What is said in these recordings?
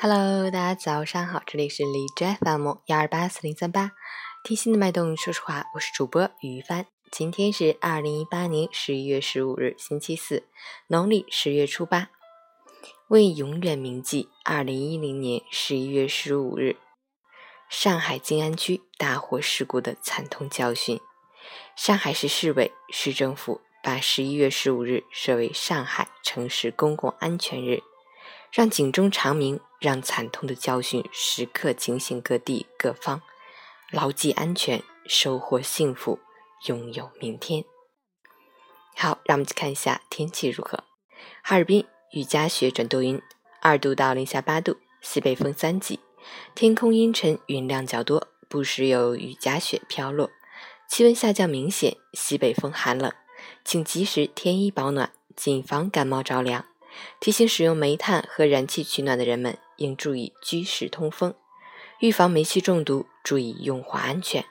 Hello，大家早上好，这里是荔枝 FM 幺二八四零三八，听心的脉动，说实话，我是主播于帆。今天是二零一八年十一月十五日，星期四，农历十月初八。为永远铭记二零一零年十一月十五日上海静安区大火事故的惨痛教训，上海市市委市政府把十一月十五日设为上海城市公共安全日。让警钟长鸣，让惨痛的教训时刻警醒各地各方，牢记安全，收获幸福，拥有明天。好，让我们去看一下天气如何。哈尔滨雨夹雪转多云，二度到零下八度，西北风三级，天空阴沉，云量较多，不时有雨夹雪飘落，气温下降明显，西北风寒冷，请及时添衣保暖，谨防感冒着凉。提醒使用煤炭和燃气取暖的人们应注意居室通风，预防煤气中毒，注意用火安全。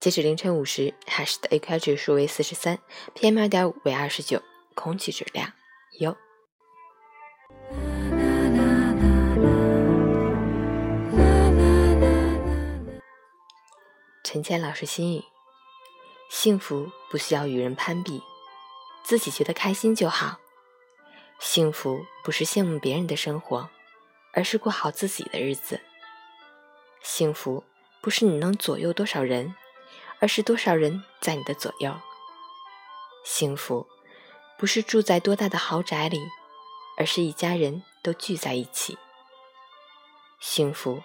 截止凌晨五时，海市的 AQI 指数为四十三，PM 二点五为二十九，空气质量优。陈谦老师心语：幸福不需要与人攀比，自己觉得开心就好。幸福不是羡慕别人的生活，而是过好自己的日子。幸福不是你能左右多少人，而是多少人在你的左右。幸福不是住在多大的豪宅里，而是一家人都聚在一起。幸福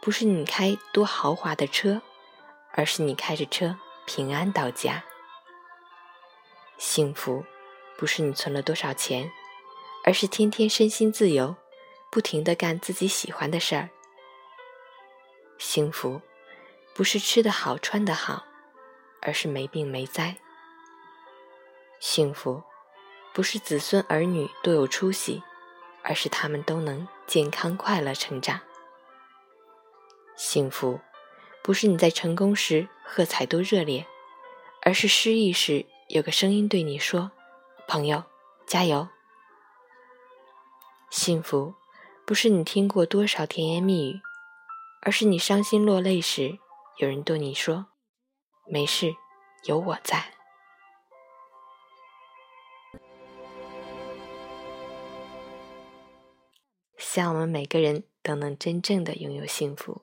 不是你开多豪华的车，而是你开着车平安到家。幸福不是你存了多少钱。而是天天身心自由，不停的干自己喜欢的事儿。幸福不是吃得好穿得好，而是没病没灾。幸福不是子孙儿女多有出息，而是他们都能健康快乐成长。幸福不是你在成功时喝彩多热烈，而是失意时有个声音对你说：“朋友，加油。”幸福，不是你听过多少甜言蜜语，而是你伤心落泪时，有人对你说：“没事，有我在。”希望我们每个人都能真正的拥有幸福。